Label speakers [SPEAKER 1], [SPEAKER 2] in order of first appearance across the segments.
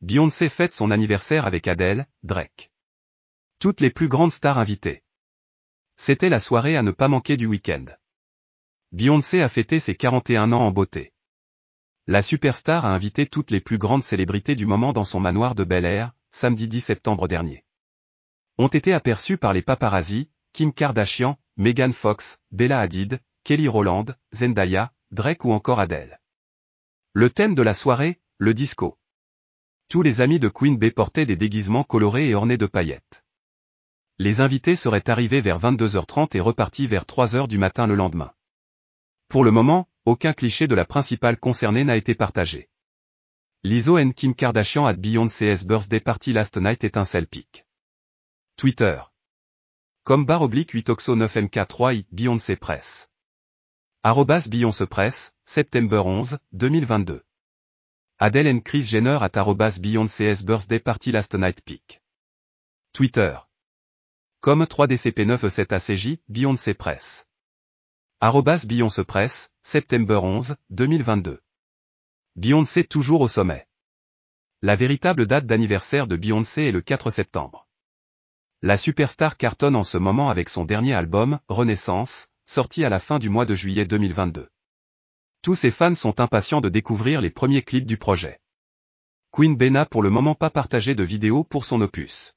[SPEAKER 1] Beyoncé fête son anniversaire avec Adele, Drake. Toutes les plus grandes stars invitées. C'était la soirée à ne pas manquer du week-end. Beyoncé a fêté ses 41 ans en beauté. La superstar a invité toutes les plus grandes célébrités du moment dans son manoir de Bel Air, samedi 10 septembre dernier. Ont été aperçus par les paparazzi, Kim Kardashian, Megan Fox, Bella Hadid, Kelly Rowland, Zendaya, Drake ou encore Adele. Le thème de la soirée, le disco. Tous les amis de Queen Bey portaient des déguisements colorés et ornés de paillettes. Les invités seraient arrivés vers 22h30 et repartis vers 3h du matin le lendemain. Pour le moment, aucun cliché de la principale concernée n'a été partagé. Lizzo Kim Kardashian at Beyoncé's birthday party last night est un pic. Twitter. Comme barre oblique 8oxo 9mk3 i Beyoncé Press. Arrobas Beyoncé Press, septembre 11, 2022. Adele and Chris Jenner at Beyoncé's birthday party last night pic. Twitter. Comme 3DCP9E7ACJ, Beyoncé Press. Arrobas Beyoncé Press, septembre 11, 2022. Beyoncé toujours au sommet. La véritable date d'anniversaire de Beyoncé est le 4 septembre. La superstar cartonne en ce moment avec son dernier album, Renaissance, sorti à la fin du mois de juillet 2022. Tous ses fans sont impatients de découvrir les premiers clips du projet. Queen Bey n'a pour le moment pas partagé de vidéo pour son opus.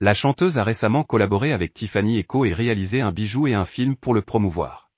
[SPEAKER 1] La chanteuse a récemment collaboré avec Tiffany Echo et réalisé un bijou et un film pour le promouvoir.